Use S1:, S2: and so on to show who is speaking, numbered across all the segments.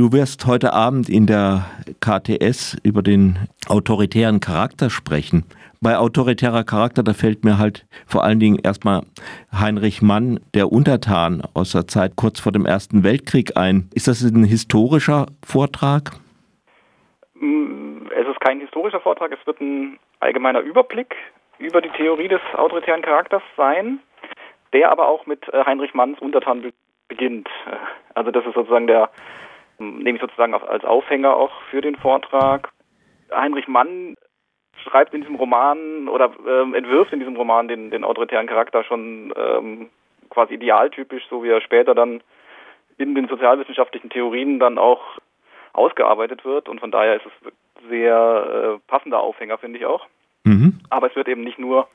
S1: Du wirst heute Abend in der KTS über den autoritären Charakter sprechen. Bei autoritärer Charakter, da fällt mir halt vor allen Dingen erstmal Heinrich Mann, der Untertan aus der Zeit kurz vor dem Ersten Weltkrieg ein. Ist das ein historischer Vortrag?
S2: Mm, es ist kein historischer Vortrag, es wird ein allgemeiner Überblick über die Theorie des autoritären Charakters sein, der aber auch mit äh, Heinrich Manns Untertan beginnt. Also das ist sozusagen der, nehme ich sozusagen als Aufhänger auch für den Vortrag. Heinrich Mann schreibt in diesem Roman oder ähm, entwirft in diesem Roman den, den autoritären Charakter schon ähm, quasi idealtypisch, so wie er später dann in den sozialwissenschaftlichen Theorien dann auch ausgearbeitet wird und von daher ist es sehr äh, passender Aufhänger, finde ich auch. Mhm. Aber es wird eben nicht nur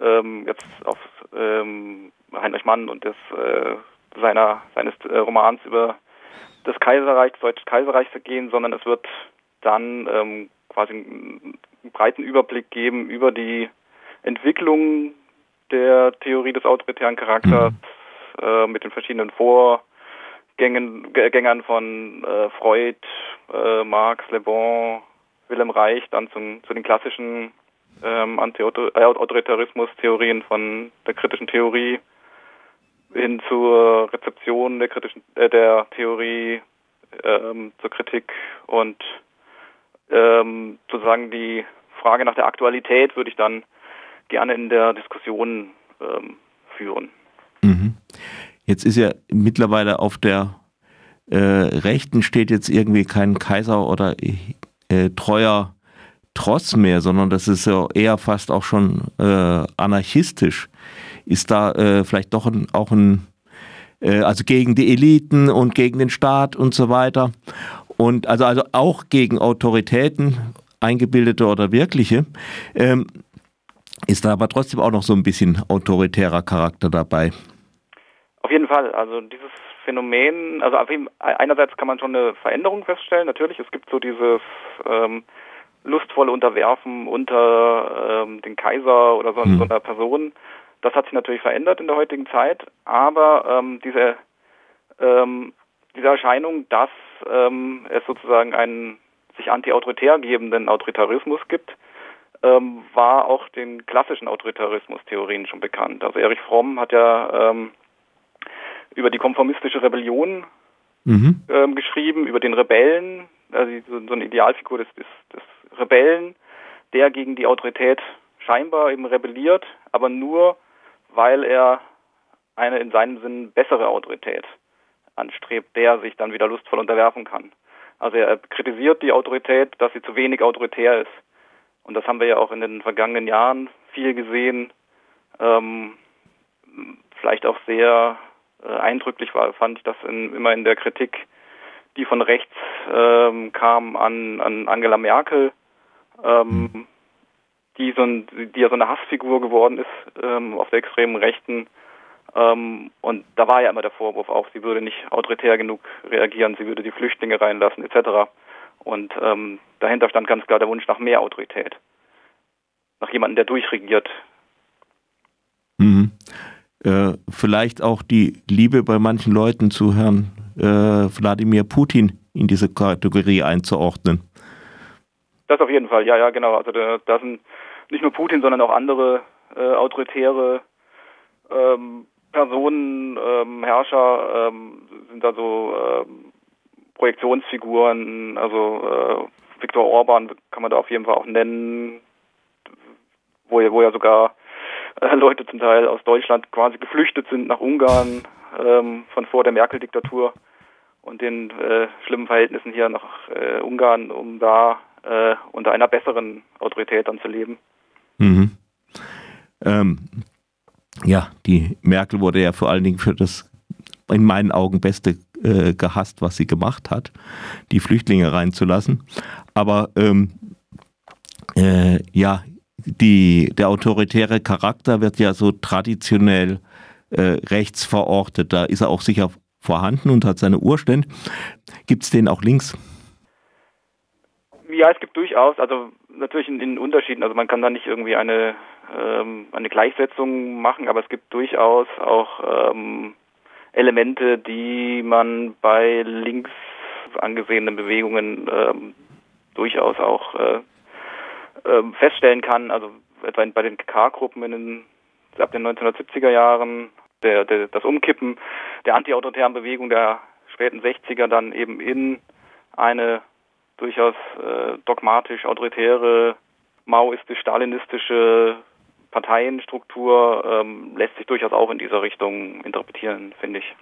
S2: ähm, jetzt auf ähm, Heinrich Mann und des, äh, seiner, seines äh, Romans über das Kaiserreich, das Deutsche Kaiserreich gehen, sondern es wird dann ähm, quasi einen breiten Überblick geben über die Entwicklung der Theorie des autoritären Charakters mhm. äh, mit den verschiedenen Vorgängern von äh, Freud, äh, Marx, Le Bon, Wilhelm Reich, dann zum, zu den klassischen ähm, Anti-Autoritarismus-Theorien von der kritischen Theorie hin zur Rezeption der kritischen äh, der Theorie ähm, zur Kritik und ähm, sozusagen die Frage nach der Aktualität würde ich dann gerne in der Diskussion ähm, führen.
S1: Mhm. Jetzt ist ja mittlerweile auf der äh, Rechten steht jetzt irgendwie kein Kaiser oder äh, treuer Trotz mehr, sondern das ist ja eher fast auch schon äh, anarchistisch. Ist da äh, vielleicht doch ein, auch ein, äh, also gegen die Eliten und gegen den Staat und so weiter. Und also, also auch gegen Autoritäten, eingebildete oder wirkliche. Ähm, ist da aber trotzdem auch noch so ein bisschen autoritärer Charakter dabei.
S2: Auf jeden Fall. Also dieses Phänomen, also einerseits kann man schon eine Veränderung feststellen. Natürlich, es gibt so dieses ähm, lustvolle Unterwerfen unter ähm, den Kaiser oder so, hm. so, einer Person. Das hat sich natürlich verändert in der heutigen Zeit, aber ähm, diese, ähm, diese Erscheinung, dass ähm, es sozusagen einen sich anti-autoritär gebenden Autoritarismus gibt, ähm, war auch den klassischen Autoritarismus-Theorien schon bekannt. Also Erich Fromm hat ja ähm, über die konformistische Rebellion mhm. ähm, geschrieben, über den Rebellen, also so, so eine Idealfigur des, des, des Rebellen, der gegen die Autorität scheinbar eben rebelliert, aber nur, weil er eine in seinem Sinn bessere Autorität anstrebt, der sich dann wieder lustvoll unterwerfen kann. Also er kritisiert die Autorität, dass sie zu wenig autoritär ist. Und das haben wir ja auch in den vergangenen Jahren viel gesehen. Ähm, vielleicht auch sehr äh, eindrücklich war, fand ich das in, immer in der Kritik, die von rechts ähm, kam an, an Angela Merkel, ähm, die, so ein, die ja so eine Hassfigur geworden ist ähm, auf der extremen Rechten. Ähm, und da war ja immer der Vorwurf auch, sie würde nicht autoritär genug reagieren, sie würde die Flüchtlinge reinlassen etc. Und ähm, dahinter stand ganz klar der Wunsch nach mehr Autorität. Nach jemandem, der durchregiert.
S1: Mhm. Äh, vielleicht auch die Liebe bei manchen Leuten zu Herrn äh, Wladimir Putin in diese Kategorie einzuordnen.
S2: Das auf jeden Fall, ja, ja, genau. Also da, da sind nicht nur Putin, sondern auch andere äh, autoritäre ähm, Personen, ähm, Herrscher ähm, sind da so ähm, Projektionsfiguren, also äh, Viktor Orban kann man da auf jeden Fall auch nennen, wo, wo ja sogar äh, Leute zum Teil aus Deutschland quasi geflüchtet sind nach Ungarn ähm, von vor der Merkel-Diktatur und den äh, schlimmen Verhältnissen hier nach äh, Ungarn, um da äh, unter einer besseren Autorität dann zu leben.
S1: Mhm. Ähm, ja, die Merkel wurde ja vor allen Dingen für das in meinen Augen Beste äh, gehasst, was sie gemacht hat, die Flüchtlinge reinzulassen. Aber ähm, äh, ja, die, der autoritäre Charakter wird ja so traditionell äh, rechts verortet. Da ist er auch sicher vorhanden und hat seine Urstände. Gibt es den auch links?
S2: Ja, es gibt durchaus, also natürlich in, in Unterschieden. Also man kann da nicht irgendwie eine, ähm, eine Gleichsetzung machen, aber es gibt durchaus auch ähm, Elemente, die man bei links angesehenen Bewegungen ähm, durchaus auch äh, äh, feststellen kann. Also etwa bei den K-Gruppen in den, ab den 1970er Jahren, der, der, das Umkippen der antiautoritären Bewegung der späten 60er dann eben in eine durchaus äh, dogmatisch autoritäre, maoistisch-stalinistische Parteienstruktur ähm, lässt sich durchaus auch in dieser Richtung interpretieren, finde ich.